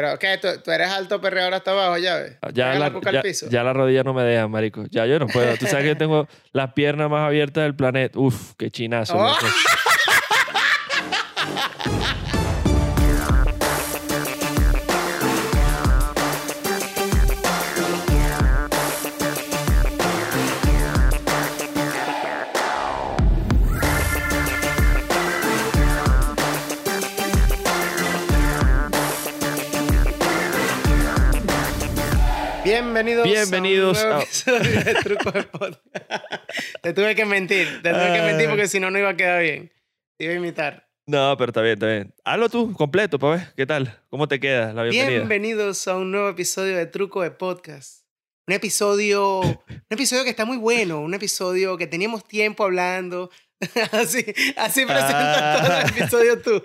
Pero, ¿qué? ¿Tú, tú eres alto perreador hasta abajo, ya ves? Ya Pega la, ya, piso. ya la rodilla no me deja, marico. Ya yo no puedo. Tú sabes que yo tengo las piernas más abiertas del planeta. Uf, qué chinazo. Oh. Bienvenidos, Bienvenidos a un nuevo a- episodio de Truco de Podcast. te tuve que mentir, te tuve que mentir Ah. porque si no, no iba a quedar bien. Te iba a imitar. No, pero está bien, está bien. Hazlo tú, completo, para ver. ¿Qué tal? ¿Cómo te queda la bienvenida? Bienvenidos a un nuevo episodio de Truco de Podcast. Un episodio, un episodio que está muy bueno, un episodio que teníamos tiempo hablando. así, así presentas Ah. todo el episodio tú.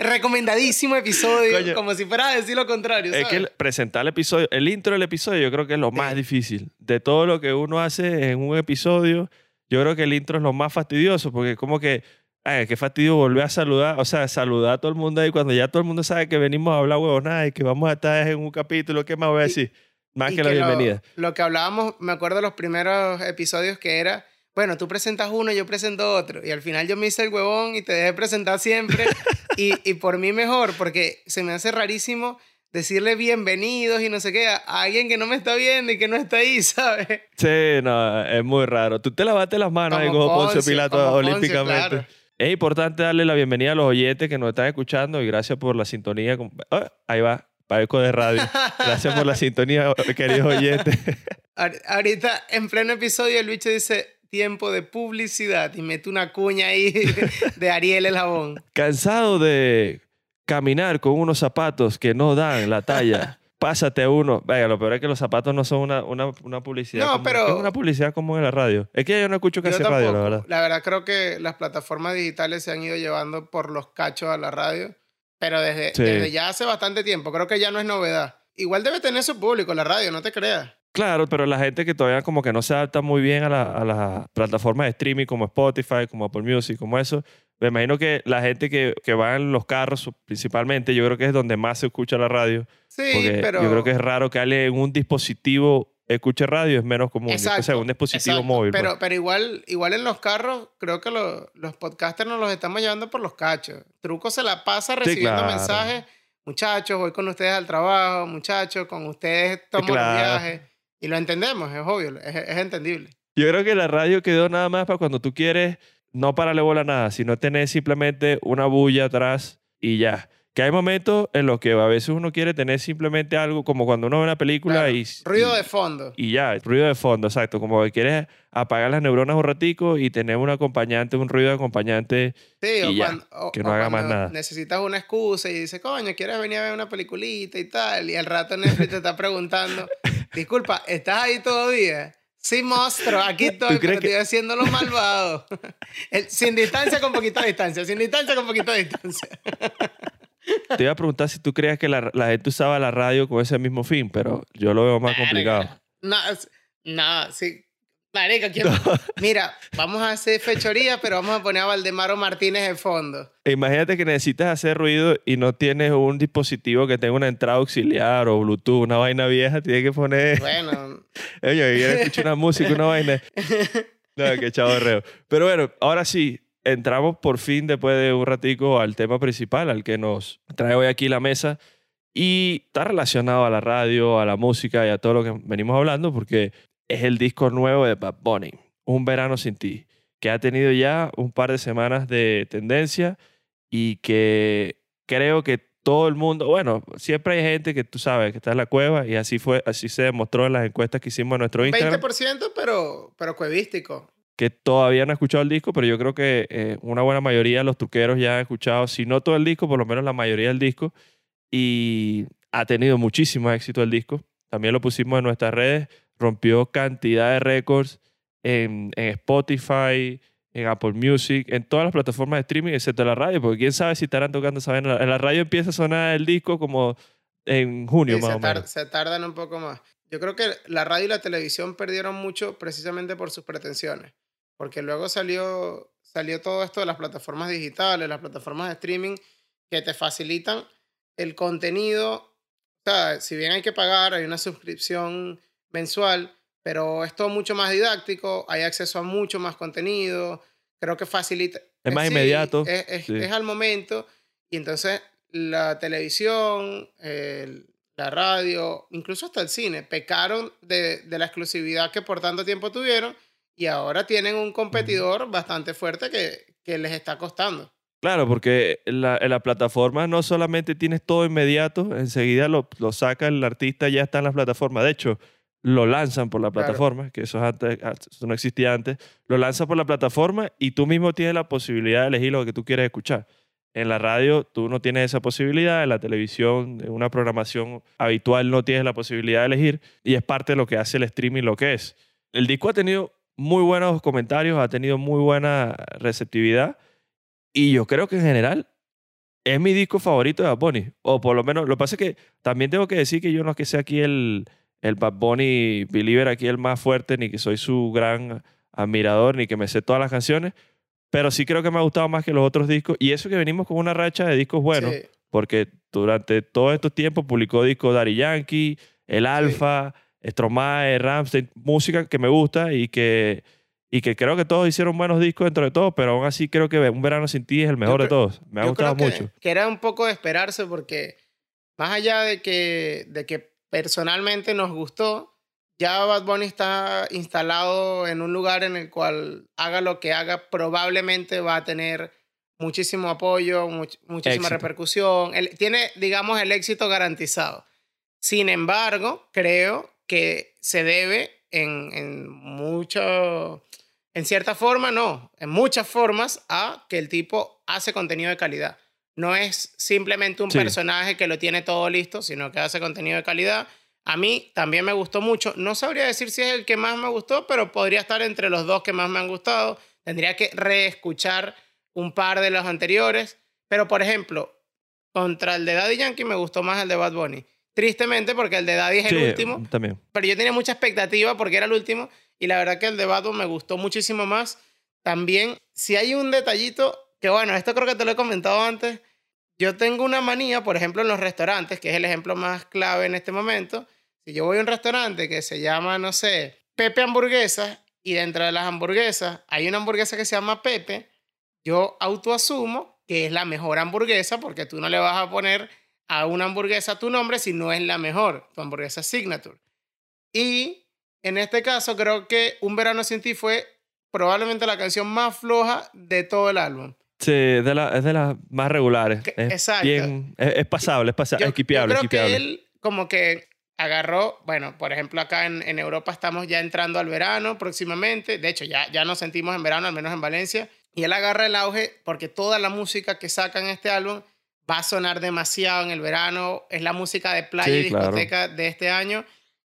Recomendadísimo episodio, Coño. como si fuera a decir lo contrario. Es ¿sabes? que el- presentar el episodio, el intro del episodio, yo creo que es lo más Sí. difícil. De todo lo que uno hace en un episodio, yo creo que el intro es lo más fastidioso, porque como que, ay, qué fastidio volver a saludar, o sea, saludar a todo el mundo ahí cuando ya todo el mundo sabe que venimos a hablar huevonada y que vamos a estar en un capítulo, ¿qué más voy a Y- decir? Más Y que la lo- bienvenida. Lo, que hablábamos, me acuerdo de los primeros episodios que era, bueno, tú presentas uno, yo presento otro. Y al final yo me hice el huevón y te dejé presentar siempre. y, y por mí mejor, porque se me hace rarísimo decirle bienvenidos y no sé qué a alguien que no me está viendo y que no está ahí, ¿sabes? Sí, no, es muy raro. Tú te lavaste las manos ahí Como como Poncio Poncio, Pilato como Poncio, olímpicamente. claro. Es importante darle la bienvenida a los oyentes que nos están escuchando y gracias por la sintonía. Ah, ahí va, parezco de radio. Gracias por la sintonía, queridos oyentes. Ahor- Ahorita, en pleno episodio, el bicho dice tiempo de publicidad y mete una cuña ahí de Ariel el jabón. Cansado de caminar con unos zapatos que no dan la talla. Pásate uno. Vaya, lo peor es que los zapatos no son una, una, una publicidad. No, común. pero- Es una publicidad como en la radio. Es que yo no escucho casi radio, la verdad. La verdad creo que las plataformas digitales se han ido llevando por los cachos a la radio, pero desde, Sí. desde ya hace bastante tiempo. Creo que ya no es novedad. Igual debe tener su público la radio, no te creas. Claro, pero la gente que todavía como que no se adapta muy bien a, la- las plataformas de streaming como Spotify, como Apple Music, como eso, me imagino que la gente que, que va en los carros principalmente, yo creo que es donde más se escucha la radio. Sí, pero... yo creo que es raro que alguien en un dispositivo escuche radio, es menos común. Exacto, o sea, un dispositivo exacto. móvil. Pero, pues. pero igual, igual en los carros, creo que lo- los podcasters nos los estamos llevando por los cachos. Truco se la pasa recibiendo claro. mensajes. Muchachos, voy con ustedes al trabajo. Muchachos, con ustedes tomo claro. los viajes. Y lo entendemos, es obvio, es, es entendible. Yo creo que la radio quedó nada más para cuando tú quieres no pararle bola a nada, sino tener simplemente una bulla atrás y ya. Que hay momentos en los que a veces uno quiere tener simplemente algo como cuando uno ve una película Claro. y... Ruido de fondo. Y ya, ruido de fondo, exacto. Como que quieres apagar las neuronas un ratico y tener un acompañante, un ruido de acompañante. Sí, o y ya, cuando, o- que no haga más nada. Necesitas una excusa y dices, coño, ¿quieres venir a ver una peliculita y tal? Y al rato Netflix te está preguntando, disculpa, ¿estás ahí todavía? Sí, monstruo, aquí estoy, pero que- estoy haciendo lo malvado. El- sin distancia, con poquita distancia. Sin distancia, con poquita distancia. Te iba a preguntar si tú creías que la, la gente usaba la radio con ese mismo fin, pero yo lo veo más complicado. No, no, sí. Marica, ¿quién- Mira, vamos a hacer fechoría, pero vamos a poner a Valdemaro Martínez de fondo. Imagínate que necesitas hacer ruido y no tienes un dispositivo que tenga una entrada auxiliar o Bluetooth, una vaina vieja, tienes que poner... Bueno, Oye, quiero escuchar una música, una vaina. No, qué chavorreo. Pero bueno, ahora sí, entramos por fin después de un ratico al tema principal, al que nos trae hoy aquí la mesa. Y está relacionado a la radio, a la música y a todo lo que venimos hablando, porque es el disco nuevo de Bad Bunny, Un Verano Sin Ti, que ha tenido ya un par de semanas de tendencia y que creo que todo el mundo, bueno, siempre hay gente que tú sabes que está en la cueva y así fue, así se demostró en las encuestas que hicimos en nuestro Instagram. 20%, pero, pero cuevístico. que todavía no han escuchado el disco, pero yo creo que eh, una buena mayoría de los truqueros ya han escuchado, si no todo el disco, por lo menos la mayoría del disco. Y ha tenido muchísimo éxito el disco. También lo pusimos en nuestras redes, rompió cantidad de récords en, en Spotify, en Apple Music, en todas las plataformas de streaming, excepto la radio, porque quién sabe si estarán tocando esa. En la radio empieza a sonar el disco como en junio Sí, más se, o menos. se tardan un poco más. Yo creo que la radio y la televisión perdieron mucho precisamente por sus pretensiones. Porque luego salió, salió todo esto de las plataformas digitales, las plataformas de streaming, que te facilitan el contenido O sea, si bien hay que pagar, hay una suscripción mensual, pero es todo mucho más didáctico, hay acceso a mucho más contenido, creo que facilita. Es más sí, inmediato. Es, es- sí. es al momento. Y entonces la televisión, el- la radio, incluso hasta el cine, pecaron de, de la exclusividad que por tanto tiempo tuvieron y ahora tienen un competidor bastante fuerte que, que les está costando. Claro, porque en la, en la plataforma no solamente tienes todo inmediato, enseguida lo, lo saca el artista, ya está en la plataforma. De hecho, lo lanzan por la Claro. plataforma, que eso, es antes, eso no existía antes. Lo lanzan por la plataforma y tú mismo tienes la posibilidad de elegir lo que tú quieres escuchar. En la radio tú no tienes esa posibilidad, en la televisión, en una programación habitual no tienes la posibilidad de elegir y es parte de lo que hace el streaming lo que es. El disco ha tenido muy buenos comentarios, ha tenido muy buena receptividad y yo creo que en general es mi disco favorito de Bad Bunny. O por lo menos, lo que pasa es que también tengo que decir que yo no es que sea aquí el, el Bad Bunny believer, aquí el más fuerte, ni que soy su gran admirador, ni que me sé todas las canciones. Pero sí creo que me ha gustado más que los otros discos. Y eso que venimos con una racha de discos buenos, Sí. porque durante todos estos tiempos publicó discos Daddy Yankee, El Alfa, Stromae, Rammstein, música que me gusta y que, y que creo que todos hicieron buenos discos dentro de todo, pero aún así creo que Un Verano Sin Ti es el mejor de creo- todos. Me ha Yo gustado creo que- mucho. Que era un poco de esperarse porque más allá de que, de que personalmente nos gustó, ya Bad Bunny está instalado en un lugar en el cual haga lo que haga, probablemente va a tener muchísimo apoyo, much- muchísima Éxito. repercusión. Él tiene, digamos, el éxito garantizado. Sin embargo, creo que se debe en, en mucho, en cierta forma, no, en muchas formas, a que el tipo hace contenido de calidad. No es simplemente un Sí. personaje que lo tiene todo listo, sino que hace contenido de calidad. A mí también me gustó mucho. No sabría decir si es el que más me gustó, pero podría estar entre los dos que más me han gustado. Tendría que reescuchar un par de los anteriores. Pero, por ejemplo, contra el de Daddy Yankee me gustó más el de Bad Bunny. Tristemente, porque el de Daddy es el último También. pero yo tenía mucha expectativa porque era el último y la verdad que el de Batman me gustó muchísimo más. También, si hay un detallito, que bueno, esto creo que te lo he comentado antes, yo tengo una manía, por ejemplo, en los restaurantes, que es el ejemplo más clave en este momento. Si yo voy a un restaurante que se llama, no sé, Pepe Hamburguesas, y dentro de las hamburguesas hay una hamburguesa que se llama Pepe, yo autoasumo que es la mejor hamburguesa porque tú no le vas a poner a una hamburguesa tu nombre si no es la mejor, tu hamburguesa signature. Y en este caso creo que Un verano sin ti fue probablemente la canción más floja de todo el álbum. Sí, es de, la- es de las más regulares. Que- Es, exacto. bien, es, es pasable, es pasable, Yo, es equipiable, yo creo equipiable. que él como que agarró, bueno, por ejemplo acá en, en Europa estamos ya entrando al verano próximamente, de hecho ya, ya nos sentimos en verano, al menos en Valencia, y él agarra el auge porque toda la música que saca en este álbum va a sonar demasiado en el verano, es la música de playa Sí, y claro. discoteca de este año,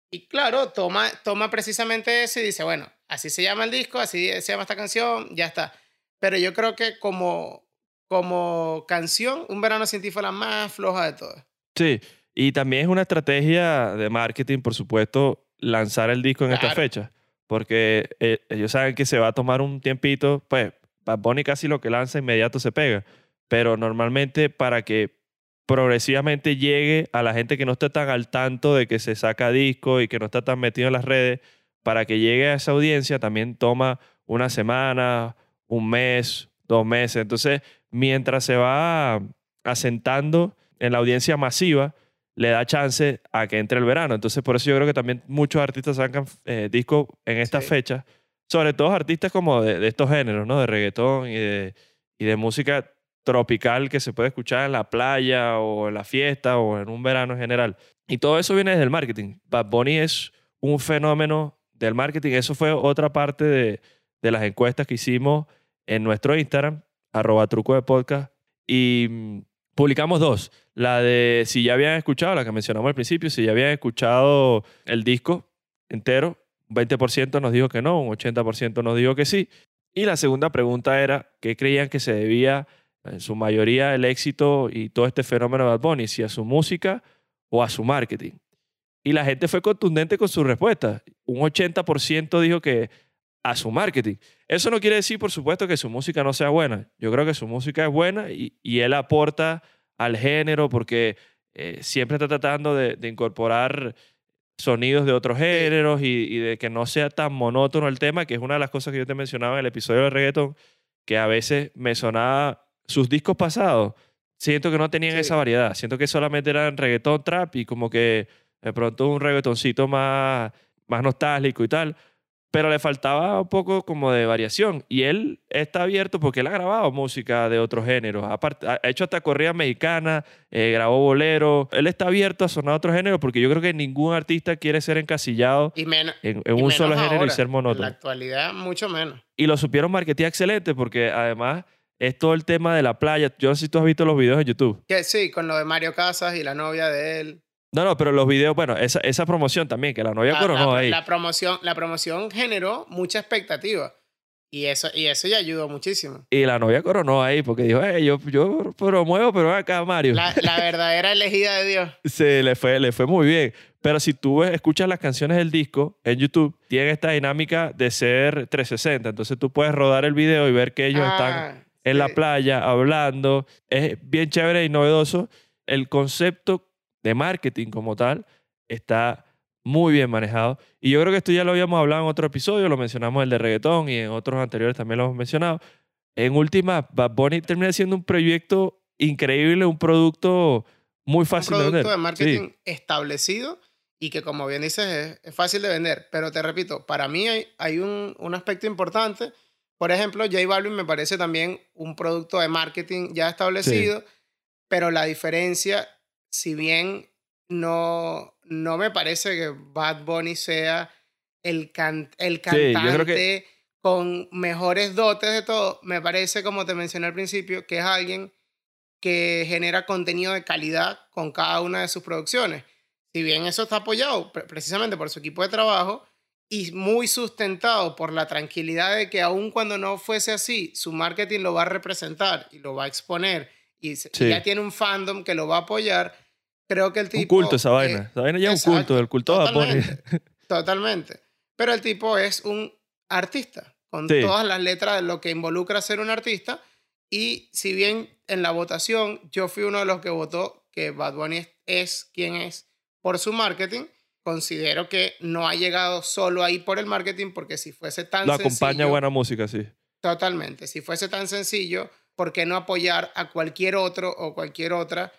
y claro, toma, toma precisamente eso y dice, bueno, así se llama el disco, así se llama esta canción, ya está. Pero yo creo que como, como canción, Un verano sin ti fue la más floja de todas. Sí, y también es una estrategia de marketing, por supuesto, lanzar el disco en esta fecha. Porque eh, ellos saben que se va a tomar un tiempito, pues Bad Bunny casi lo que lanza inmediato se pega. Pero normalmente para que progresivamente llegue a la gente que no está tan al tanto de que se saca disco y que no está tan metido en las redes, para que llegue a esa audiencia también toma una semana, un mes, dos meses. Entonces, mientras se va asentando en la audiencia masiva, le da chance a que entre el verano. Entonces, por eso yo creo que también muchos artistas sacan eh, discos en esta Sí. fecha, sobre todo artistas como de, de estos géneros, ¿no? De reggaetón y de, y de música tropical que se puede escuchar en la playa o en la fiesta o en un verano en general. Y todo eso viene desde el marketing. Bad Bunny es un fenómeno del marketing. Eso fue otra parte de, de las encuestas que hicimos en nuestro Instagram, arroba truco de podcast. Y mm, publicamos dos. La de si ya habían escuchado, la que mencionamos al principio, si ya habían escuchado el disco entero, un 20% nos dijo que no, un 80% nos dijo que sí. Y la segunda pregunta era, ¿qué creían que se debía en su mayoría el éxito y todo este fenómeno de Bad Bunny? ¿Si a su música o a su marketing? Y la gente fue contundente con su respuesta. Un 80% dijo que a su marketing. Eso no quiere decir, por supuesto, que su música no sea buena. Yo creo que su música es buena y, y él aporta al género porque eh, siempre está tratando de, de incorporar sonidos de otros géneros y, y de que no sea tan monótono el tema, que es una de las cosas que yo te mencionaba en el episodio de reggaeton, que a veces me sonaba sus discos pasados, siento que no tenían Sí. esa variedad, siento que solamente eran reggaeton trap y como que de pronto un reggaetoncito más, más nostálgico y tal, pero le faltaba un poco como de variación. Y él está abierto porque él ha grabado música de otros géneros. Aparte, ha hecho hasta corrida mexicana, eh, grabó bolero. Él está abierto a sonar otros géneros porque yo creo que ningún artista quiere ser encasillado Y, en, en y un solo género y ser En la monótono. actualidad, mucho menos. Y lo supieron marketear excelente porque además es todo el tema de la playa. Yo no sé si tú has visto los videos en YouTube. Que sí, con lo de Mario Casas y la novia de él. No, no, pero los videos, bueno, esa, esa promoción también, que la novia La- coronó la, ahí. la promoción, la promoción generó mucha expectativa. Y eso, y eso ya ayudó muchísimo. Y la novia coronó ahí porque dijo, "Eh, yo, yo promuevo, pero acá, Mario. La, la verdadera elegida de Dios. Se le fue, le fue muy bien. Pero si tú escuchas las canciones del disco en YouTube, tienen esta dinámica de ser 360. Entonces tú puedes rodar el video y ver que ellos están Ah, en la sí. playa hablando. Es bien chévere y novedoso. El concepto de marketing como tal está muy bien manejado. Y yo creo que esto ya lo habíamos hablado en otro episodio, lo mencionamos el de reggaetón y en otros anteriores también lo hemos mencionado. En última, Bad Bunny termina siendo un proyecto increíble, un producto muy un fácil de producto vender. de marketing Sí. establecido y que como bien dices es, es fácil de vender. Pero te repito, para mí hay, hay un, un aspecto importante. Por ejemplo, J Balvin me parece también un producto de marketing ya establecido, pero la diferencia, si bien no, no me parece que Bad Bunny sea el, can- el cantante que- con mejores dotes de todo, me parece, como te mencioné al principio, que es alguien que genera contenido de calidad con cada una de sus producciones. Si bien eso está apoyado pre- precisamente por su equipo de trabajo y muy sustentado por la tranquilidad de que aun cuando no fuese así, su marketing lo va a representar y lo va a exponer y, se- y Sí. ya tiene un fandom que lo va a apoyar, creo que el tipo... Un culto esa eh, vaina. Esa vaina ya es un culto, el culto de Bad Bunny. Totalmente, totalmente. Pero el tipo es un artista, con Sí. todas las letras de lo que involucra ser un artista. Y si bien en la votación yo fui uno de los que votó que Bad Bunny es, es quien es por su marketing, considero que no ha llegado solo ahí por el marketing, porque si fuese tan Lo acompaña sencillo, buena música, sí. Totalmente. Si fuese tan sencillo, ¿por qué no apoyar a cualquier otro o cualquier otra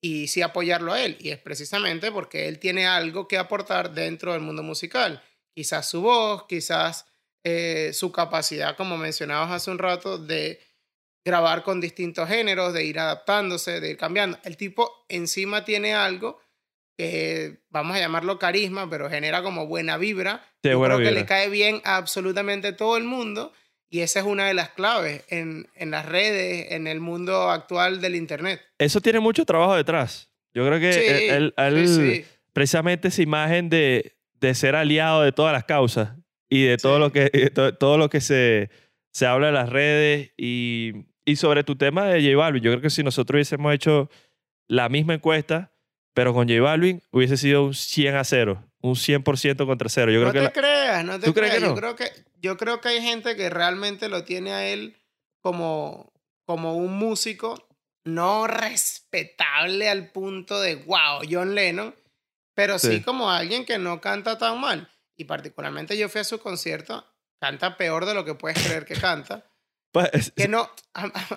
y sí apoyarlo a él? Y es precisamente porque él tiene algo que aportar dentro del mundo musical. Quizás su voz, quizás eh, su capacidad, como mencionabas hace un rato, de grabar con distintos géneros, de ir adaptándose, de ir cambiando. El tipo encima tiene algo que vamos a llamarlo carisma, pero genera como buena vibra. Sí, Yo buena creo que vibra. le cae bien a absolutamente todo el mundo y esa es una de las claves en, en las redes, en el mundo actual del Internet. Eso tiene mucho trabajo detrás. Yo creo que Sí, él, él- sí, sí. precisamente esa imagen de, de ser aliado de todas las causas y de todo lo que, to- todo lo que se, se habla en las redes y, y sobre tu tema de J Balvin. Yo creo que si nosotros hubiésemos hecho la misma encuesta, pero con J Balvin, hubiese sido un 100 a 0, un 100% contra 0. Yo creo no que te la- creas, no te ¿Tú crees creas. que no? Yo, creo que, yo creo que hay gente que realmente lo tiene a él como, como un músico no respetable al punto de, wow, John Lennon, pero sí, Sí. como alguien que no canta tan mal. Y particularmente yo fui a su concierto, canta peor de lo que puedes creer que canta. Que no,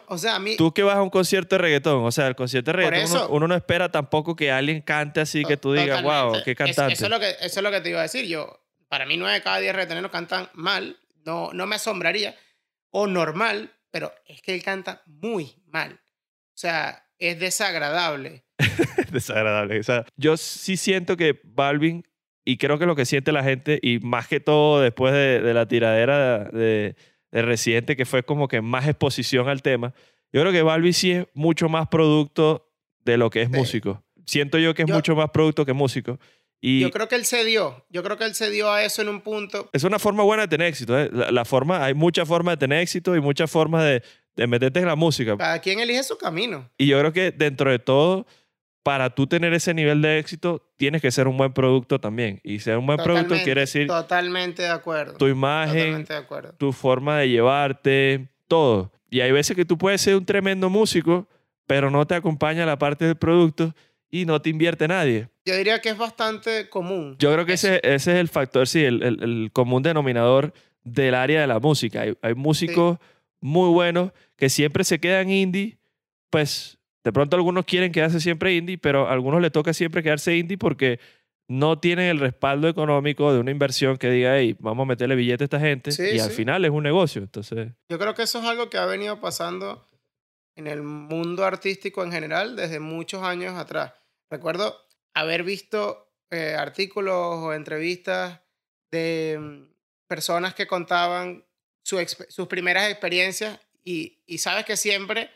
o sea, a mí... tú que vas a un concierto de reggaetón, o sea, el concierto de reggaetón, uno, eso- uno no espera tampoco que alguien cante así que tú digas, wow, qué cantante. Eso, es lo que, eso es lo que te iba a decir. Yo, para mí, nueve de cada diez reggaetoneros cantan mal. No, no me asombraría. O normal, pero es que él canta muy mal. O sea, es desagradable. desagradable. O sea, yo sí siento que Balvin, y creo que lo que siente la gente, y más que todo después de, de la tiradera de, de Residente, que fue como que más exposición al tema, yo creo que Balvin sí es mucho más producto de lo que es Sí. músico. Siento yo que es Yo- mucho más producto que músico. Y Yo creo que él se dio. Yo creo que él se dio a eso en un punto. es una forma buena de tener éxito. ¿eh? La, la forma, hay muchas formas de tener éxito y muchas formas de, de meterte en la música. Cada quien elige su camino. Y yo creo que dentro de todo, para tú tener ese nivel de éxito, tienes que ser un buen producto también. Y ser un buen producto quiere decir Totalmente de acuerdo. tu imagen, Totalmente de acuerdo. tu forma de llevarte, todo. Y hay veces que tú puedes ser un tremendo músico, pero no te acompaña la parte del producto. y no te invierte nadie. Yo diría que es bastante común. Yo creo que ese, ese es el factor, sí, el, el- el común denominador del área de la música. Hay, hay músicos muy buenos que siempre se quedan indie, pues de pronto algunos quieren quedarse siempre indie, pero a algunos le toca siempre quedarse indie porque no tienen el respaldo económico de una inversión que diga, hey, vamos a meterle billete a esta gente Sí, y al final es un negocio. Entonces, Yo creo que eso es algo que ha venido pasando en el mundo artístico en general desde muchos años atrás. Recuerdo haber visto eh, artículos o entrevistas de mm, personas que contaban su sus primeras experiencias y, y sabes que siempre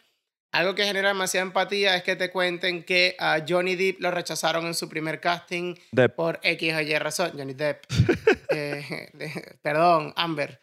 algo que genera demasiada empatía es que te cuenten que a Johnny Depp lo rechazaron en su primer casting de- por X o Y razón. Johnny Depp. Eh, perdón, Amber.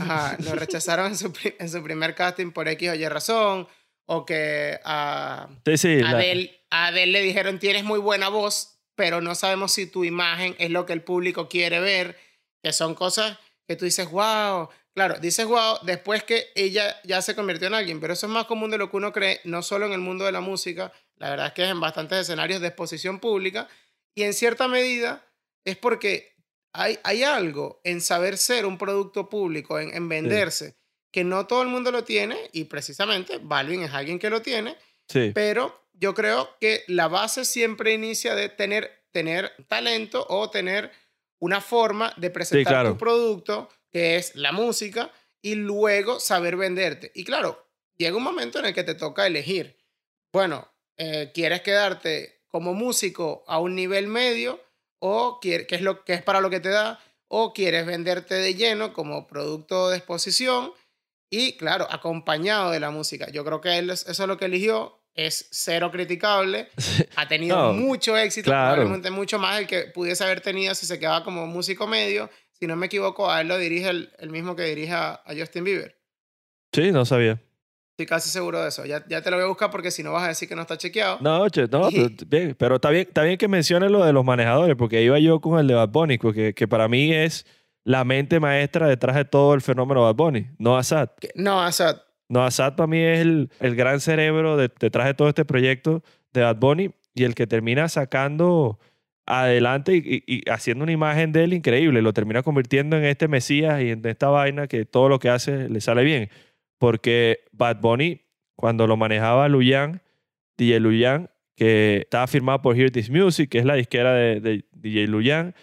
Ajá, lo rechazaron en su, en su primer casting por X o Y razón. O que a sí, sí, la- Adele, a Adele le dijeron tienes muy buena voz, pero no sabemos si tu imagen es lo que el público quiere ver. Que son cosas que tú dices, wow. Claro, dices wow después que ella ya se convirtió en alguien, pero eso es más común de lo que uno cree, no solo en el mundo de la música, la verdad es que es en bastantes escenarios de exposición pública, y en cierta medida es porque hay, hay algo en saber ser un producto público, en, en venderse, que no todo el mundo lo tiene, y precisamente Balvin es alguien que lo tiene, sí. pero yo creo que la base siempre inicia de tener, tener talento o tener una forma de presentar claro. tu producto, que es la música, y luego saber venderte. Y claro, llega un momento en el que te toca elegir. Bueno, eh, ¿quieres quedarte como músico a un nivel medio o que es lo que es para lo que te da? ¿O quieres venderte de lleno como producto de exposición? Y claro, acompañado de la música. Yo creo que él es- eso es lo que eligió. Es cero criticable. Ha tenido No, mucho éxito. claro. Probablemente mucho más el que pudiese haber tenido si se quedaba como músico medio. Si no me equivoco, a él lo dirige el, el mismo que dirige a, a Justin Bieber. Sí, no sabía. Estoy casi seguro de eso. Ya, ya te lo voy a buscar porque si no vas a decir que no está chequeado. No, che, no, pero, bien, pero está bien, está bien que menciones lo de los manejadores, porque iba yo con el de Bad Bunny, porque que para mí es la mente maestra detrás de todo el fenómeno Bad Bunny, no Assad. No, sea, No, Assad para mí es el, el gran cerebro de- detrás de todo este proyecto de Bad Bunny y el que termina sacando adelante y, haciendo una imagen de él increíble. Lo termina convirtiendo en este Mesías y en esta vaina que todo lo que hace le sale bien. Porque Bad Bunny, cuando lo manejaba Luyan, DJ Luyan, que estaba firmado por Hear This Music, que es la disquera de, de DJ Luyan,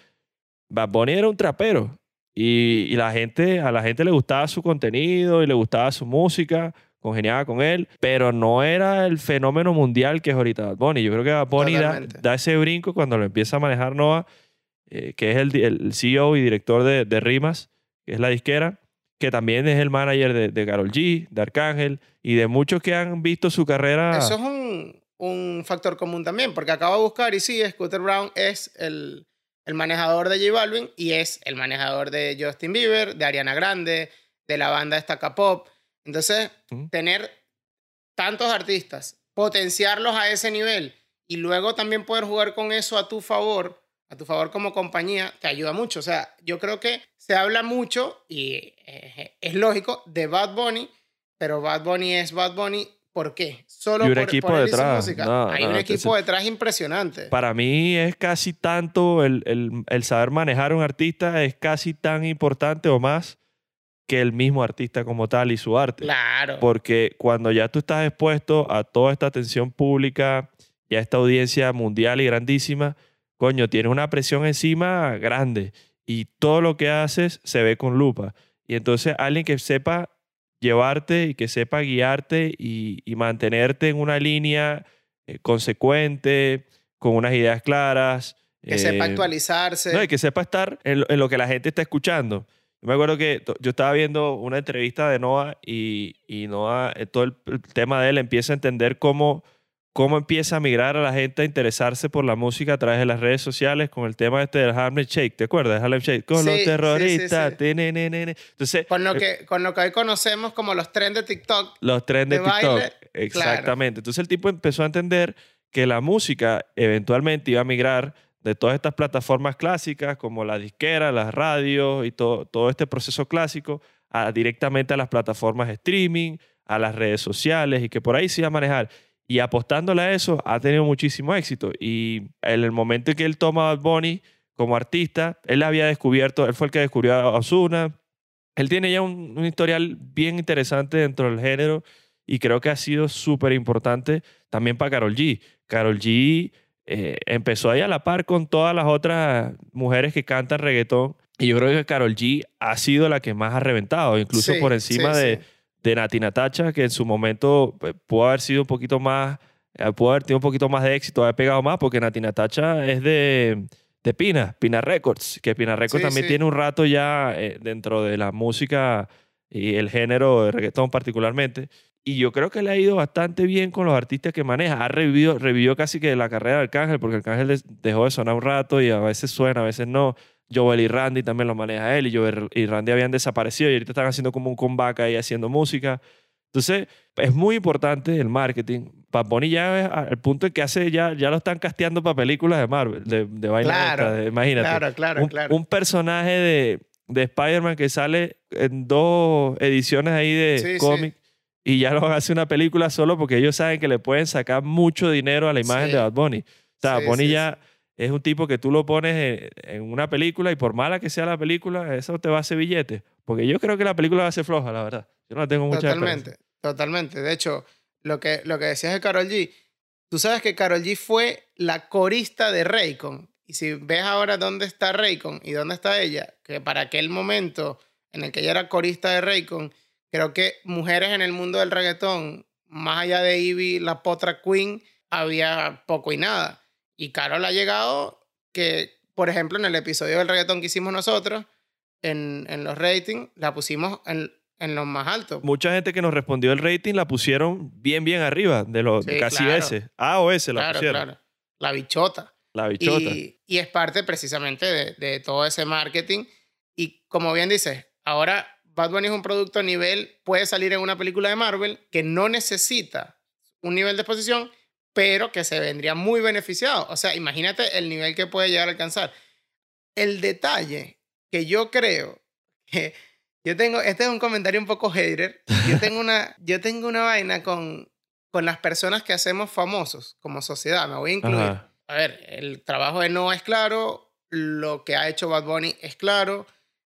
Bad Bunny era un trapero. Y, y la gente, a la gente le gustaba su contenido y le gustaba su música, congeniaba con él, pero no era el fenómeno mundial que es ahorita Bad Bunny. Yo creo que Bad Bunny da, ese brinco cuando lo empieza a manejar Noah, eh, que es el, CEO y director de, de Rimas, que es la disquera, que también es el manager de, de Karol G, de Arcángel y de muchos que han visto su carrera. eso es un, un factor común también, porque acabo de buscar y sí, Scooter Brown es el, el manejador de J Balvin y es el manejador de Justin Bieber, de Ariana Grande, de la banda Estaca Pop. Entonces, tener tantos artistas, potenciarlos a ese nivel y luego también poder jugar con eso a tu favor, a tu favor como compañía, te ayuda mucho. O sea, yo creo que se habla mucho y eh, es lógico de Bad Bunny, pero Bad Bunny es Bad Bunny. ¿Por qué? Solo Y un por, equipo por detrás. No, Hay no, un entonces- equipo detrás impresionante. Para mí es casi tanto el, el- el saber manejar a un artista es casi tan importante o más que el mismo artista como tal y su arte. Claro. Porque cuando ya tú estás expuesto a toda esta atención pública y a esta audiencia mundial y grandísima, coño, tienes una presión encima grande y todo lo que haces se ve con lupa. Y entonces alguien que sepa llevarte y que sepa guiarte y, y mantenerte en una línea eh, consecuente, con unas ideas claras. que sepa eh, actualizarse. no, y que sepa estar en lo, en lo que la gente está escuchando. Me acuerdo que yo estaba viendo una entrevista de Noah y, y Noah, eh, todo el, el tema de él empieza a entender cómo, cómo empieza a migrar a la gente a interesarse por la música a través de las redes sociales con el tema este del Harlem Shake. ¿Te acuerdas? Harlem Shake. Con Sí, los terroristas. sí. Entonces, con, lo eh, que, con lo que hoy conocemos como los trends de TikTok. los trends de, de TikTok. baile, Exactamente. Entonces el tipo empezó a entender que la música eventualmente iba a migrar de todas estas plataformas clásicas como la disquera, las radios y todo, todo este proceso clásico a, directamente a las plataformas de streaming, a las redes sociales y que por ahí se iba a manejar. y apostándole a eso ha tenido muchísimo éxito. Y en el momento en que él toma a Bad como artista, él había descubierto, él fue el que descubrió a Ozuna. Él tiene ya un, un historial bien interesante dentro del género y creo que ha sido súper importante también para Carol G. Carol G eh, empezó ahí a la par con todas las otras mujeres que cantan reggaetón y yo creo que Carol G ha sido la que más ha reventado, incluso Sí, por encima sí, de, sí. de Nati Natacha, que en su momento eh, pudo haber sido un poquito más, eh, pudo haber tenido un poquito más de éxito, haber pegado más, porque Nati Natacha es de, de Pina, Pina Records, que Pina Records también tiene un rato ya eh, dentro de la música y el género de reggaetón particularmente. Y yo creo que le ha ido bastante bien con los artistas que maneja. Ha revivido, revivió casi que la carrera de Arcángel, porque Arcángel dejó de sonar un rato y a veces suena, a veces no. Joel y Randy también lo maneja él y Joel y Randy habían desaparecido y ahorita están haciendo como un comeback ahí haciendo música. Entonces, es muy importante el marketing. Bad Bunny ya es al punto en que hace, ya, ya lo están casteando para películas de Marvel, de, de vaina Claro, de- imagínate. Claro, claro, un, claro. un personaje de, de Spider-Man que sale en dos ediciones ahí de Sí, sí. Y ya lo hace una película solo porque ellos saben que le pueden sacar mucho dinero a la imagen Sí. de Bad Bunny. O sea, Sí, Bad Bunny sí, ya es un tipo que tú lo pones en, en una película y por mala que sea la película, eso te va a hacer billete. Porque yo creo que la película va a ser floja, la verdad. Yo no la tengo mucha. Totalmente, totalmente. De hecho, lo que, lo que decías de Carol G, tú sabes que Carol G fue la corista de Raycon. Y si ves ahora dónde está Raycon y dónde está ella, que para aquel momento en el que ella era corista de Raycon, creo que mujeres en el mundo del reggaetón, más allá de Ivy, la potra queen, había poco y nada. Y Carol ha llegado que, por ejemplo, en el episodio del reggaetón que hicimos nosotros, en, en los ratings, la pusimos en, en los más altos. Mucha gente que nos respondió el rating la pusieron bien, bien arriba, de los Sí, casi claro. S. A o S la claro, pusieron. claro. La bichota. La bichota. Y, y es parte precisamente de, de todo ese marketing. Y como bien dices, ahora Bad Bunny es un producto a nivel, puede salir en una película de Marvel que no necesita un nivel de exposición, pero que se vendría muy beneficiado. O sea, imagínate el nivel que puede llegar a alcanzar. El detalle que yo creo que yo tengo, este es un comentario un poco hater, yo tengo una, yo tengo una vaina con, con las personas que hacemos famosos como sociedad, me voy a incluir. Ajá. A ver, el trabajo de Noah es claro, lo que ha hecho Bad Bunny es claro,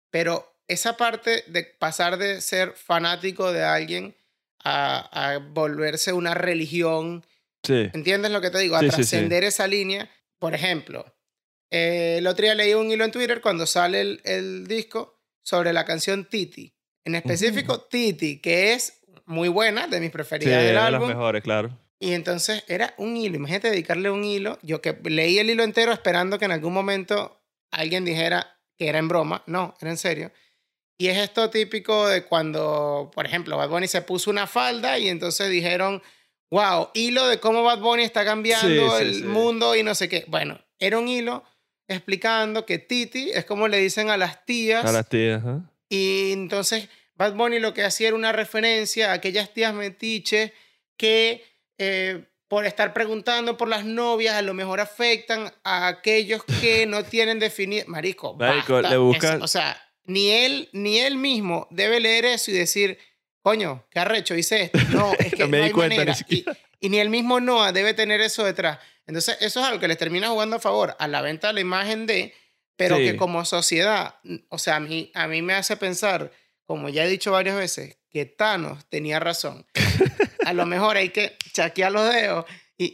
pero esa parte de pasar de ser fanático de alguien a, a volverse una religión, Sí. ¿entiendes lo que te digo? A Sí, sí, sí. trascender esa línea. Por ejemplo, eh, el otro día leí un hilo en Twitter cuando sale el, el disco sobre la canción Titi. En específico, Titi, que es muy buena, de mis preferidas del de las álbum. mejores, claro. Y entonces era un hilo. Imagínate dedicarle un hilo. Yo que leí el hilo entero esperando que en algún momento alguien dijera que era en broma. No, era en serio. Y es esto típico de cuando, por ejemplo, Bad Bunny se puso una falda y entonces dijeron, wow, hilo de cómo Bad Bunny está cambiando Sí, el sí. mundo y no sé qué. Bueno, era un hilo explicando que Titi es como le dicen a las tías. A las tías, ajá. Y entonces Bad Bunny lo que hacía era una referencia a aquellas tías metiches que eh, por estar preguntando por las novias a lo mejor afectan a aquellos que no tienen definido... Marico, Marico, basta. le buscan- o sea, ni él, ni él mismo debe leer eso y decir, coño, qué arrecho, hice esto. No, es que No me no hay cuenta ni manera. Y, siquiera. y ni el mismo Noah debe tener eso detrás. Entonces, eso es algo que les termina jugando a favor a la venta de la imagen de, pero Sí. que como sociedad, o sea, a mí, a mí me hace pensar, como ya he dicho varias veces, que Thanos tenía razón. A lo mejor hay que chaquear los dedos y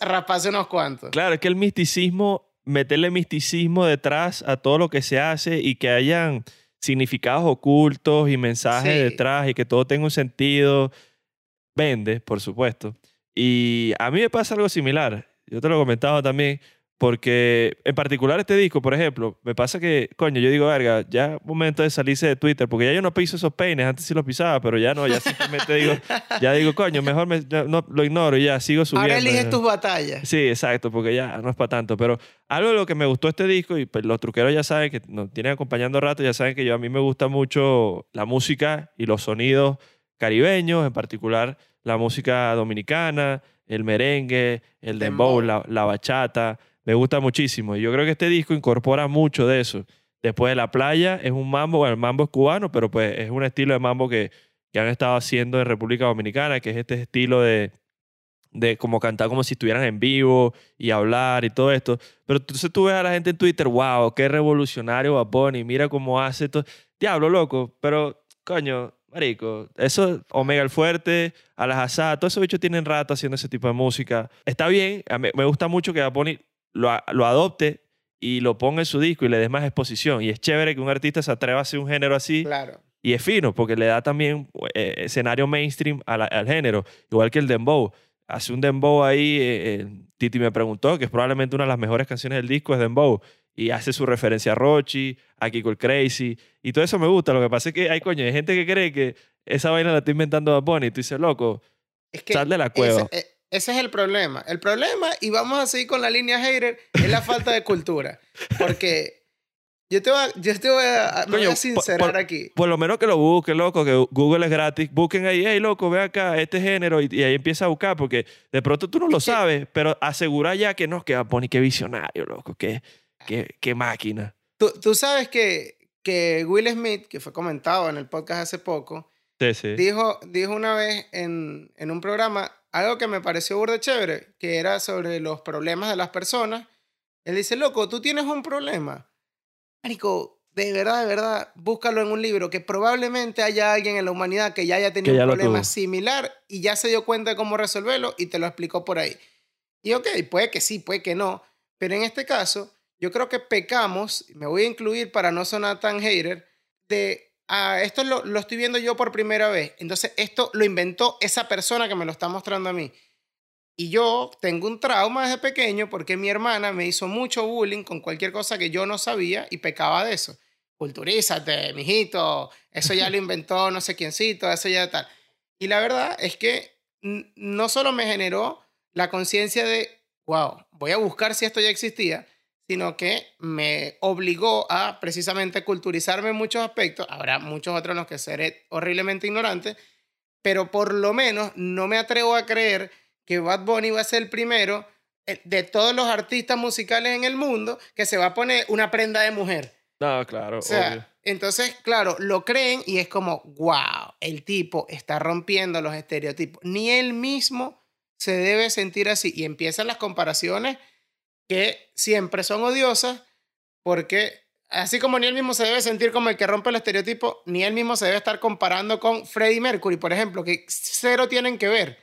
raparse unos cuantos. Claro, es que el misticismo, meterle misticismo detrás a todo lo que se hace y que hayan significados ocultos y mensajes Sí. detrás y que todo tenga un sentido, vende, por supuesto. Y a mí me pasa algo similar. Yo te lo he comentado también, porque en particular este disco, por ejemplo, me pasa que, coño, yo digo, verga, ya momento de salirse de Twitter, porque ya yo no piso esos peines, antes sí los pisaba, pero ya no, ya simplemente digo, ya digo, coño, mejor me- ya no, lo ignoro y ya sigo subiendo. Ahora eliges tus batallas. Sí, exacto, porque ya no es para tanto. Pero algo de lo que me gustó este disco, y pues los truqueros ya saben que nos tienen acompañando rato, ya saben que yo a mí me gusta mucho la música y los sonidos caribeños, en particular la música dominicana, el merengue, el dembow, Dembow. la, la bachata. Me gusta muchísimo. Y yo creo que este disco incorpora mucho de eso. Después de la playa es un mambo, bueno, el mambo es cubano, pero pues es un estilo de mambo que, que han estado haciendo en República Dominicana, que es este estilo de de como cantar como si estuvieran en vivo y hablar y todo esto. Pero entonces tú ves a la gente en Twitter, wow, qué revolucionario Bad mira cómo hace todo. Diablo, loco, pero coño, marico, eso, Omega el Fuerte, a las asadas, todos esos bichos tienen rato haciendo ese tipo de música. Está bien, me gusta mucho que Bad lo, lo adopte y lo ponga en su disco y le dé más exposición. Y es chévere que un artista se atreva a hacer un género así. Claro. Y es fino porque le da también eh, escenario mainstream la- al género, igual que el dembow. Hace un dembow ahí, eh, eh, Titi me preguntó, que es probablemente una de las mejores canciones del disco, es dembow. Y hace su referencia a Rochi, a Kiko el Crazy, y todo eso me gusta. Lo que pasa es que hay, coño, hay gente que cree que esa vaina la está inventando Bad Bunny. Y tú dices, loco, Es que sal de la cueva. Ese es el problema. El problema, y vamos a seguir con la línea hater, es la falta de cultura. Porque yo te voy a, yo te voy a, me voy a sincerar por- aquí. Por lo menos que lo busquen, loco, que Google es gratis. Busquen ahí, hey, loco, ve acá este género y, y ahí empieza a buscar porque de pronto tú no lo sabes, pero asegura ya que no, que Bad Bunny, qué visionario, loco, qué, qué, qué máquina. Tú, tú sabes que, que Will Smith, que fue comentado en el podcast hace poco, Sí, sí. dijo, dijo una vez en, en un programa algo que me pareció burda chévere, que era sobre los problemas de las personas. Él dice, loco, tú tienes un problema. Marico, de verdad, de verdad, búscalo en un libro, que probablemente haya alguien en la humanidad que ya haya tenido ya un problema tuvo. similar y ya se dio cuenta de cómo resolverlo y te lo explicó por ahí. Y ok, puede que sí, puede que no, pero en este caso, yo creo que pecamos, me voy a incluir para no sonar tan hater, de, ah, esto lo, lo estoy viendo yo por primera vez, entonces esto lo inventó esa persona que me lo está mostrando a mí. Y yo tengo un trauma desde pequeño porque mi hermana me hizo mucho bullying con cualquier cosa que yo no sabía y pecaba de eso. Culturízate, mijito, eso ya lo inventó no sé quiéncito, eso ya tal. Y la verdad es que no solo me generó la conciencia de, wow, voy a buscar si esto ya existía, sino que me obligó a precisamente culturizarme en muchos aspectos. Habrá muchos otros en los que seré horriblemente ignorante, pero por lo menos no me atrevo a creer que Bad Bunny va a ser el primero eh, de todos los artistas musicales en el mundo que se va a poner una prenda de mujer. No, claro, O sea, obvio. entonces, claro, lo creen y es como, wow, el tipo está rompiendo los estereotipos. Ni él mismo se debe sentir así. Y empiezan las comparaciones que siempre son odiosas porque así como ni él mismo se debe sentir como el que rompe el estereotipo, ni él mismo se debe estar comparando con Freddie Mercury, por ejemplo, que cero tienen que ver.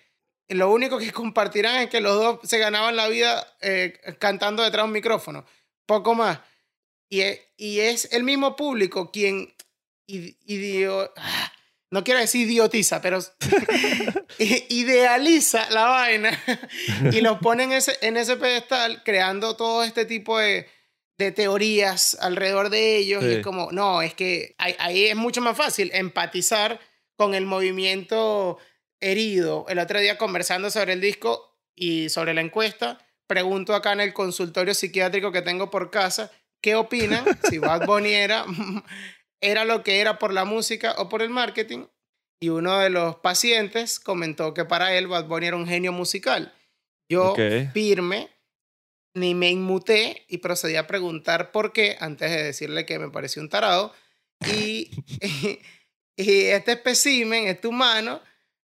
Lo único que compartirán es que los dos se ganaban la vida eh, cantando detrás de un micrófono. Poco más. Y es, y es el mismo público quien id- idio- ah, no quiero decir idiotiza, pero idealiza la vaina y los pone en ese, en ese pedestal creando todo este tipo de, de teorías alrededor de ellos. Y es como, no, es que ahí, ahí es mucho más fácil empatizar con el movimiento herido. El otro día conversando sobre el disco y sobre la encuesta, pregunto acá en el consultorio psiquiátrico que tengo por casa, ¿qué opinan si Bad Bunny era, era lo que era por la música o por el marketing? Y uno de los pacientes comentó que para él Bad Bunny era un genio musical. Yo Ok. firme, ni me inmuté y procedí a preguntar por qué antes de decirle que me pareció un tarado. Y, y este espécimen, este humano,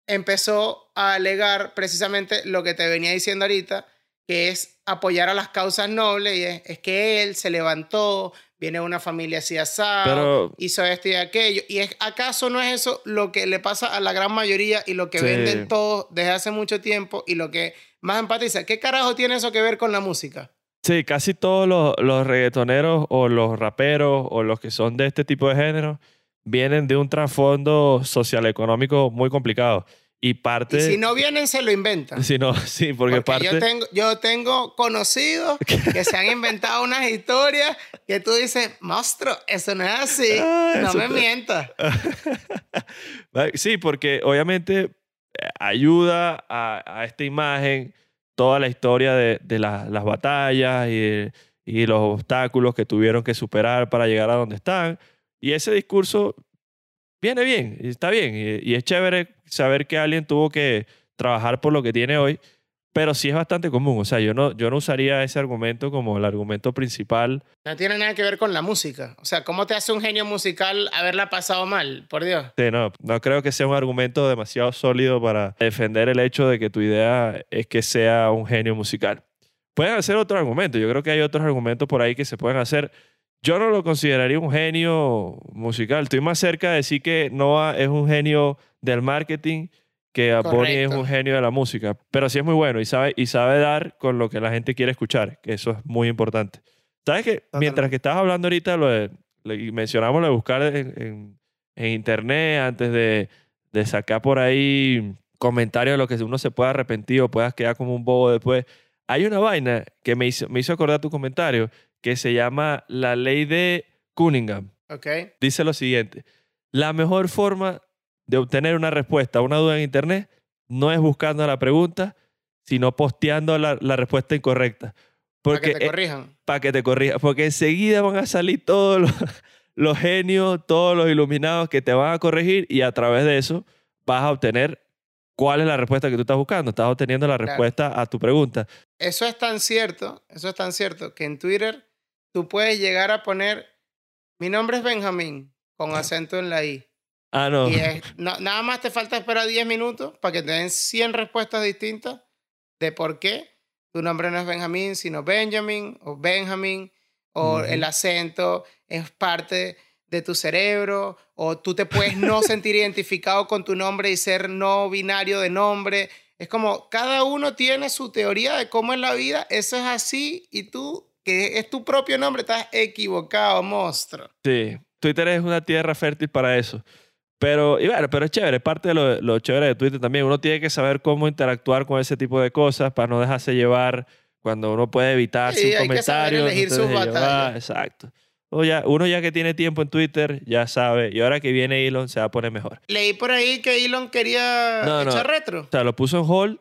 empezó a alegar precisamente lo que te venía diciendo ahorita, que es apoyar a las causas nobles. Y es, es que él se levantó, viene de una familia así asada, Pero- hizo esto y aquello. ¿Y es, acaso no es eso lo que le pasa a la gran mayoría y lo que Sí. venden todos desde hace mucho tiempo y lo que más empatiza? ¿Qué carajo tiene eso que ver con la música? Sí, casi todos los, los reggaetoneros o los raperos o los que son de este tipo de género vienen de un trasfondo social económico muy complicado. Y parte... Y si no vienen, se lo inventan. Si no, sí, porque, Porque parte... yo, tengo, yo tengo conocidos que se han inventado unas historias que tú dices, monstruo, eso no es así. Ah, no me te- mientas. Sí, porque obviamente eh, ayuda a, a esta imagen toda la historia de, de la- las batallas y, y los obstáculos que tuvieron que superar para llegar a donde están. Y ese discurso viene bien, y está bien. Y, y es chévere saber que alguien tuvo que trabajar por lo que tiene hoy. pero sí es bastante común. O sea, yo no, yo no usaría ese argumento como el argumento principal. No tiene nada que ver con la música. O sea, ¿cómo te hace un genio musical haberla pasado mal? Por Dios. Sí, no, no creo que sea un argumento demasiado sólido para defender el hecho de que tu idea es que sea un genio musical. Pueden hacer otro argumento. Yo creo que hay otros argumentos por ahí que se pueden hacer. Yo no lo consideraría un genio musical. Estoy más cerca de decir que Noah es un genio del marketing que Bad Bunny es un genio de la música. Pero sí es muy bueno y sabe, y sabe dar con lo que la gente quiere escuchar, que eso es muy importante. ¿Sabes que Mientras que estabas hablando ahorita, lo de, y mencionamos lo de buscar en, en- en internet antes de, de sacar por ahí comentarios de lo que uno se pueda arrepentir o puedas quedar como un bobo después. Hay una vaina que me hizo, me hizo acordar tu comentario que se llama la ley de Cunningham. ¿Ok? Dice lo siguiente, la mejor forma de obtener una respuesta a una duda en internet no es buscando la pregunta, sino posteando la, la respuesta incorrecta. Para Porque que te eh, corrijan. para que te corrija. Porque enseguida van a salir todos los, los genios, todos los iluminados que te van a corregir y a través de eso vas a obtener cuál es la respuesta que tú estás buscando. Estás obteniendo la Claro. respuesta a tu pregunta. Eso es tan cierto, eso es tan cierto, que en Twitter tú puedes llegar a poner, mi nombre es Benjamín, con acento en la I. Ah, no. Y es- no- nada más te falta esperar 10 minutos para que te den 100 respuestas distintas de por qué tu nombre no es Benjamín, sino Benjamin o Benjamin, o el acento es parte de tu cerebro, o tú te puedes no sentir identificado con tu nombre y ser no binario de nombre. Es como cada uno tiene su teoría de cómo es la vida, eso es así, y tú, que es tu propio nombre, estás equivocado, monstruo. Sí, Twitter es una tierra fértil para eso. Pero, y bueno, pero es chévere, es parte de lo, lo chévere de Twitter también. Uno tiene que saber cómo interactuar con ese tipo de cosas para no dejarse llevar cuando uno puede evitar Sí, comentarios. elegir sus batallas. Exacto. O ya, uno ya que tiene tiempo en Twitter ya sabe. Y ahora que viene Elon se va a poner mejor. Leí por ahí que Elon quería No, no. echar retro. O sea, lo puso en hold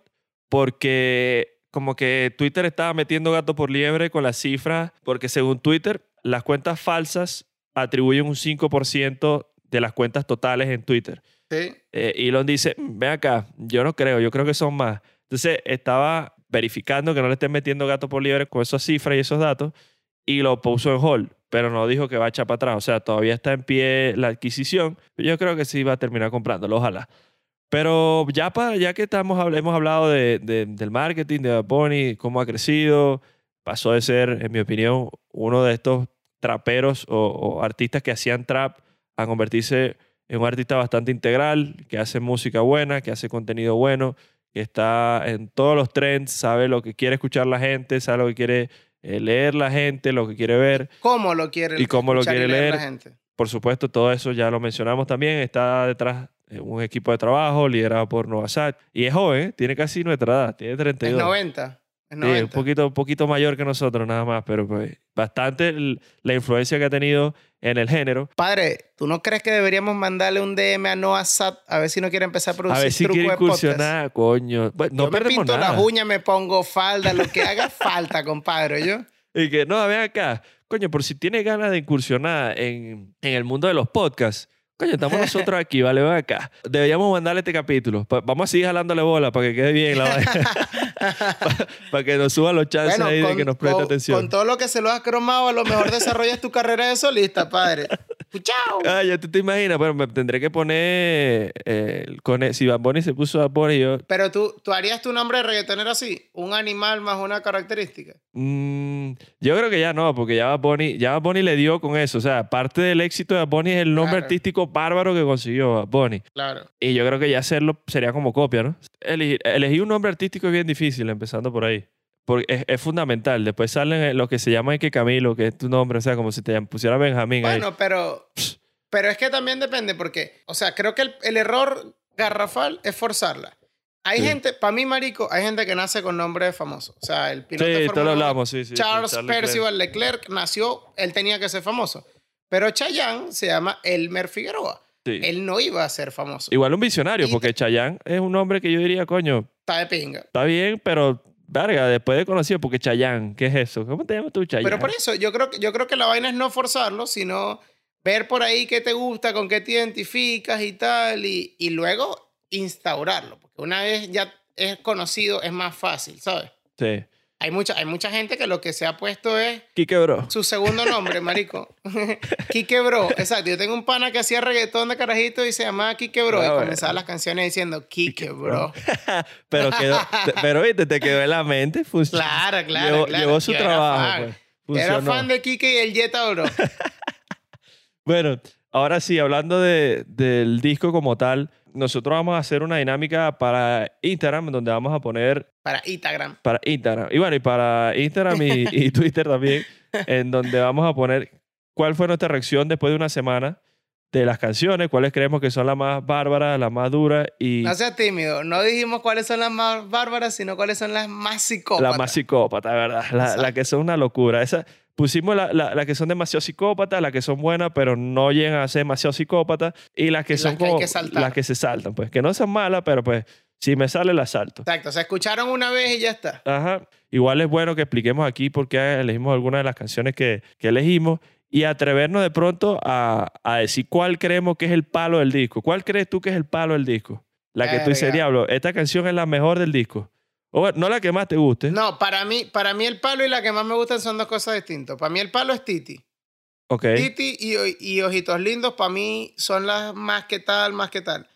porque como que Twitter estaba metiendo gato por liebre con las cifras, porque según Twitter, las cuentas falsas atribuyen un 5% de las cuentas totales en Twitter. Sí. Eh, Elon dice, "Mm, ven acá, yo no creo, yo creo que son más. Entonces estaba verificando que no le estén metiendo gato por liebre con esas cifras y esos datos y lo puso en hold, pero no dijo que va a echar para atrás. O sea, todavía está en pie la adquisición. Yo creo que sí va a terminar comprándolo, ojalá. Pero ya, para, ya que estamos, hemos hablado de, de- del marketing de Bad Bunny, cómo ha crecido, pasó de ser, en mi opinión, uno de estos traperos o, o artistas que hacían trap a convertirse en un artista bastante integral, que hace música buena, que hace contenido bueno, que está en todos los trends, sabe lo que quiere escuchar la gente, sabe lo que quiere eh, leer la gente, lo que quiere ver. ¿Cómo lo quiere Y cómo lo quiere leer leer. la gente? Por supuesto, todo eso ya lo mencionamos también. Está detrás un equipo de trabajo liderado por Novasat. Y es joven, ¿eh? tiene casi nuestra edad, tiene Es 32. 90. Es Sí, 90. un poquito, un poquito mayor que nosotros nada más, pero pues, bastante la influencia que ha tenido en el género. Padre, ¿tú no crees que deberíamos mandarle un DM a Noah Sat a ver si no quiere empezar a producir A ver si quiere incursionar, coño. Bueno, no yo me pinto las uñas, me pongo falda, lo que haga falta, compadre, yo. Y que, no, ven acá. Coño, por si tienes ganas de incursionar en, en el mundo de los podcasts, coño, estamos nosotros aquí, vale, ven acá. Deberíamos mandarle este capítulo. Pa- vamos a seguir jalándole bola para que quede bien la vaina. para que nos suban los chances Bueno, ahí de que nos preste con- atención. con todo lo que se lo has cromado, a lo mejor desarrollas tu carrera de solista, padre. ¡Chao! Ah, ya tú te imaginas, bueno, me tendré que poner eh, con el- si Bad Bunny se puso Bad Bunny, yo Pero tú, tú harías tu nombre de reggaetonero así, un animal más una característica. Mm, yo creo que ya no, porque ya Bad Bunny, ya Bad Bunny le dio con eso. O sea, parte del éxito de Bad Bunny es el nombre Claro. artístico bárbaro que consiguió Bad Bunny. Claro. Y yo creo que ya hacerlo sería como copia, ¿no? Elegir, elegir un nombre artístico es bien difícil, empezando por ahí. Porque es, es fundamental. Después salen lo que se llama que Camilo, que es tu nombre. O sea, como si te pusiera Benjamín ahí. Bueno, pero, pero es que también depende porque, o sea, creo que el, el error garrafal es forzarla. Hay Sí. gente, para mí, marico, hay gente que nace con nombre famoso. O sea, el piloto Sí, te lo hablamos, sí, sí. Charles, Charles Leclerc. Percival Leclerc nació, él tenía que ser famoso. Pero Chayanne se llama Elmer Figueroa. Sí. Él no iba a ser famoso. Igual un visionario, Y- porque Chayanne es un nombre que yo diría, coño, Está de pinga. está bien, pero, verga, después de conocido, porque Chayanne, ¿qué es eso? ¿Cómo te llamas tú, Chayanne? Pero por eso, yo creo, que- yo creo que la vaina es no forzarlo, sino ver por ahí qué te gusta, con qué te identificas y tal, y, y luego instaurarlo. Porque una vez ya es conocido, es más fácil, ¿sabes? Sí. Hay mucha, hay mucha gente que lo que se ha puesto es Quique, bro. su segundo nombre, marico. Quique Bro. Exacto. Yo tengo un pana que hacía reggaetón de carajito y se llamaba Quique Bro. Ah, y bueno. comenzaba las canciones diciendo Quique Bro. pero quedó, pero viste, te quedó en la mente. funcionó. Claro, claro, Llevó, claro. llevó su Yo era trabajo. fan. pues. Era Funcionó. fan de Quique y el Jetta Bro. Bueno, ahora sí, hablando de- del disco como tal, nosotros vamos a hacer una dinámica para Instagram donde vamos a poner Para Instagram. para Instagram. Y bueno, y para Instagram y, y Twitter también, en donde vamos a poner cuál fue nuestra reacción después de una semana de las canciones, cuáles creemos que son las más bárbaras, las más duras y No seas tímido. No dijimos cuáles son las más bárbaras, sino cuáles son las más psicópatas. las más psicópatas, ¿verdad? La, Exacto. la que son una locura. Esa, pusimos las la, la que son demasiado psicópatas, las que son buenas, pero no llegan a ser demasiado psicópatas, y las que Y las son que hay como que las que se saltan, pues, que no son malas, pero pues, si me sale, las salto. Exacto. Se escucharon una vez y ya está. Ajá. Igual es bueno que expliquemos aquí por qué elegimos algunas de las canciones que, que elegimos y atrevernos de pronto a, a decir cuál creemos que es el palo del disco. ¿Cuál crees tú que es el palo del disco? La que tú dices, diablo, esta canción es la mejor del disco. O no la que más te guste. No, para mí, para mí el palo y la que más me gustan son dos cosas distintas. Para mí el palo es Titi. Ok. Titi y, y Ojitos Lindos para mí son las más que tal, más que tal.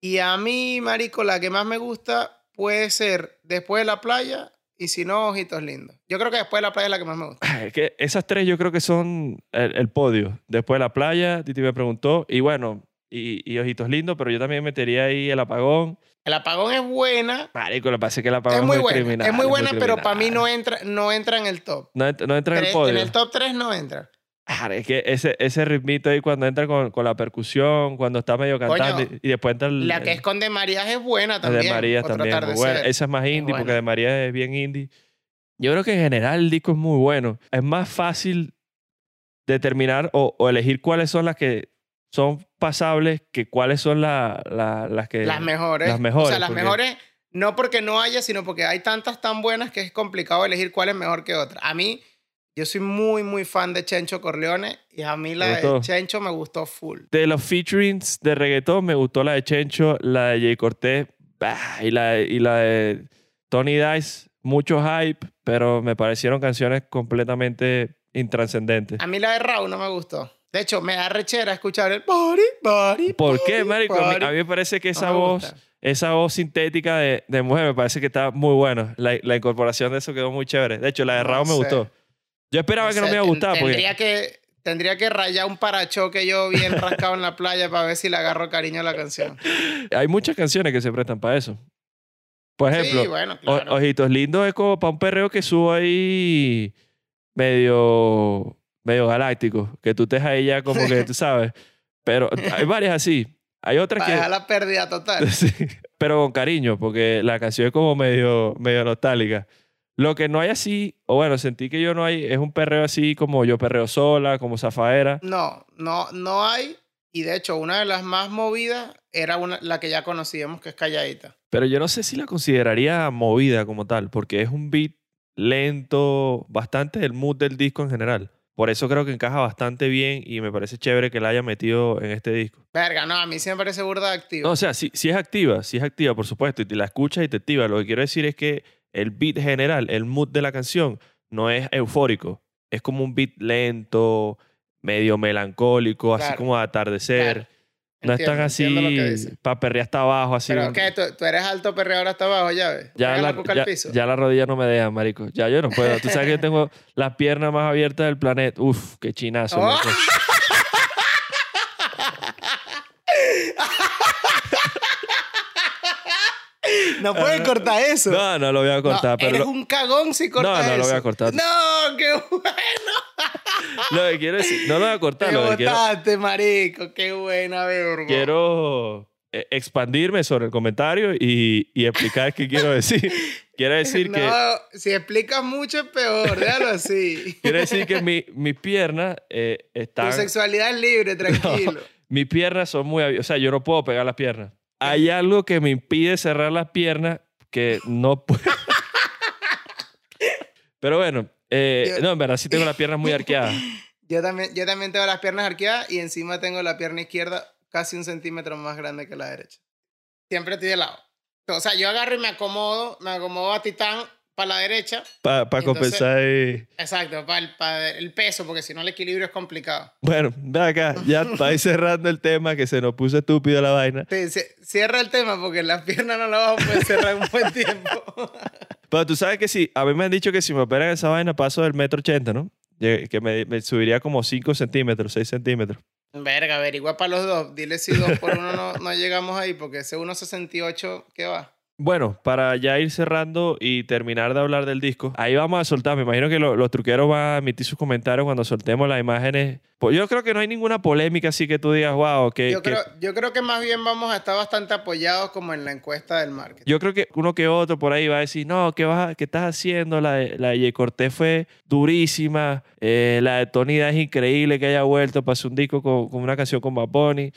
Y a mí, marico, la que más me gusta puede ser Después de la playa y si no, Ojitos Lindos. Yo creo que Después de la playa es la que más me gusta. Es que esas tres yo creo que son el, el podio. Después de la playa, Titi me preguntó. Y bueno, y, y Ojitos Lindos, pero yo también metería ahí el apagón. El apagón es buena. Marico, lo que pasa es que el apagón Es muy muy buena. es muy buena, pero para mí no entra, no entra en el top. No, no entra en el podio. en el top 3 no entra. Ah, es que ese, ese ritmito ahí cuando entra con, con la percusión, cuando está medio cantando Coño, y, y después entra el, La que es con De Marías es buena la también. de María Otro también. muy buena. Esa es más indie porque de María es bien indie. Yo creo que en general el disco es muy bueno. Es más fácil determinar o, o elegir cuáles son las que son pasables que cuáles son la- la- las que... Las mejores. las mejores, O sea, las porque- mejores, no porque no haya, sino porque hay tantas tan buenas que es complicado elegir cuál es mejor que otra. A mí, yo soy muy, muy fan de Chencho Corleone y a mí la de? Chencho me gustó full. De los featurings de reggaetón me gustó la de Chencho, la de Jay Cortés bah, y, la, y la de Tony Dice. Mucho hype, pero me parecieron canciones completamente intranscendentes. A mí la de Raúl no me gustó. De hecho, me da rechera escuchar el body, body, ¿Por qué, marico? A mí, body. a mí me parece que No esa me voz, esa voz sintética de, de mujer me parece que está muy buena. La, la incorporación de eso quedó muy chévere. De hecho, la de No Raúl me sé. gustó. Yo esperaba que no me iba a gustar porque Tendría que, tendría que rayar un parachoque yo bien rascado en la playa para ver si le agarro cariño a la canción. hay muchas canciones que se prestan para eso. Por ejemplo, sí, bueno, O- claro. Ojitos Lindos es como para un perreo que subo ahí medio, medio galáctico. Que tú estés ahí ya como que tú sabes. Pero hay varias así. Hay otras para que. dejar la pérdida total. Sí, pero con cariño, porque la canción es como medio, medio nostálgica. Lo que no hay así, o bueno, sentí que yo no hay, es un perreo así como yo perreo sola, como zafaera. No, no, no hay. Y de hecho, una de las más movidas era una, la que ya conocíamos, que es Calladita. Pero yo no sé si la consideraría movida como tal, porque es un beat lento, bastante el mood del disco en general. Por eso creo que encaja bastante bien y me parece chévere que la haya metido en este disco. Verga, no, a mí sí me parece burda de activo. No, o sea, sí, sí es activa, sí es activa, por supuesto, y te la escuchas y te activa. Lo que quiero decir es que el beat general, el mood de la canción, no es eufórico. Es como un beat lento, medio melancólico, así como de atardecer. claro. No es Entiendo, así, que dices. para perrear hasta abajo, así. Pero un- ¿qué? ¿Tú, tú eres alto perreador hasta abajo, ya ves. ya la, cuca ya, piso. ya la rodilla no me deja, marico. Ya yo no puedo. Tú sabes que yo tengo las piernas más abiertas del planeta. Uf, qué chinazo. Oh. No puedes cortar eso. No, no lo voy a cortar. No, pero eres lo, un cagón si cortas no lo voy a eso. cortar. No, qué bueno. lo que quiero decir, no lo voy a cortar. Te Lo quiero, botaste, marico. Qué buena, verga. quiero eh, expandirme sobre el comentario y, y explicar qué quiero decir. Quiero decir no, que, si explicas mucho es peor. Déjalo así. quiero decir que mi, mis piernas eh, Tu están... sexualidad es libre, tranquilo. Mis piernas son muy... O sea, yo no puedo pegar las piernas. Hay algo que me impide cerrar las piernas que no puedo... Pero bueno, eh, Yo- no, en verdad sí tengo las piernas muy arqueadas. Yo también, yo también tengo las piernas arqueadas y encima tengo la pierna izquierda casi un centímetro más grande que la derecha. Siempre estoy de lado. O sea, yo agarro y me acomodo, me acomodo a Titán para la derecha. Para Entonces- compensar ahí. Exacto, para el, pa' el peso, porque si no el equilibrio es complicado. Bueno, ve acá, ya para ir cerrando el tema, que se nos puso estúpido la vaina. Sí, cierra el tema porque las piernas no las vamos a poder cerrar un buen tiempo. Pero tú sabes que sí, a mí me han dicho que si me operan esa vaina paso del metro ochenta, ¿no? Que me, me subiría como 5 centímetros, 6 centímetros. Verga, averigua para los dos. Dile si dos por uno no, no llegamos ahí, porque ese 1.68, ¿qué va? Bueno, para ya ir cerrando y terminar de hablar del disco, ahí vamos a soltar. Me imagino que lo- los truqueros van a emitir sus comentarios cuando soltemos las imágenes. Pues yo creo que no hay ninguna polémica así que tú digas, wow, que. Yo que- creo, yo creo que más bien vamos a estar bastante apoyados como en la encuesta del marketing. Yo creo que uno que otro por ahí va a decir, no, ¿qué, vas a- qué estás haciendo? La de, la de Jay Cortés fue durísima. eh, la de Tony Da es increíble que haya vuelto para hacer un disco con, con una canción con Bad Bunny.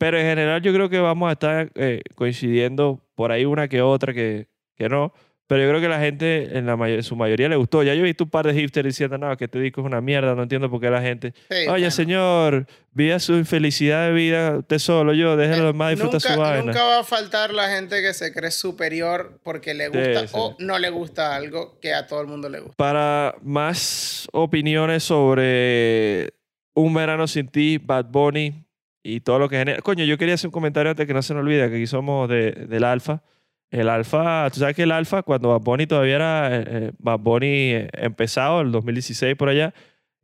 Pero en general yo creo que vamos a estar eh, coincidiendo por ahí una que otra que, que no. Pero yo creo que la gente en la may- su mayoría le gustó. Ya yo he visto un par de hipsters diciendo, no, que este disco es una mierda, no entiendo por qué la gente... Sí, Oye, bueno. señor, viva su infelicidad de vida usted solo, yo, déjelo más disfrutar nunca, su vaina. nunca va a faltar la gente que se cree superior porque le gusta sí. o no le gusta algo que a todo el mundo le gusta. Para más opiniones sobre Un Verano Sin Ti, Bad Bunny y todo lo que genera. Coño, yo quería hacer un comentario antes que no se me olvide, que aquí somos de, del Alfa. El Alfa, tú sabes que el Alfa, cuando Bad Bunny todavía era eh, eh, Bad Bunny eh, empezado, el 2016 por allá,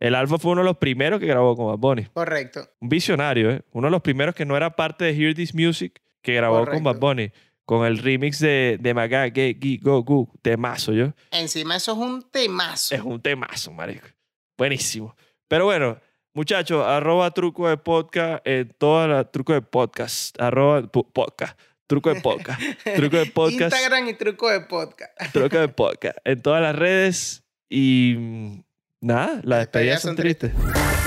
el Alfa fue uno de los primeros que grabó con Bad Bunny. Correcto. Un visionario, ¿eh? Uno de los primeros que no era parte de Hear This Music que grabó con Bad Correcto. Bunny. Con el remix de, de Maga, Ge, Gi, Go, Gu, temazo, yo. Encima eso es un temazo. Es un temazo, marico. Buenísimo. Pero bueno, muchachos, arroba truco de podcast en todas las truco de podcast. Arroba podcast. Truco de podcast. truco de podcast. Instagram y truco de podcast. Truco de podcast. En todas las redes. Y nada, las Despedidas despedidas son son tristes. tristes.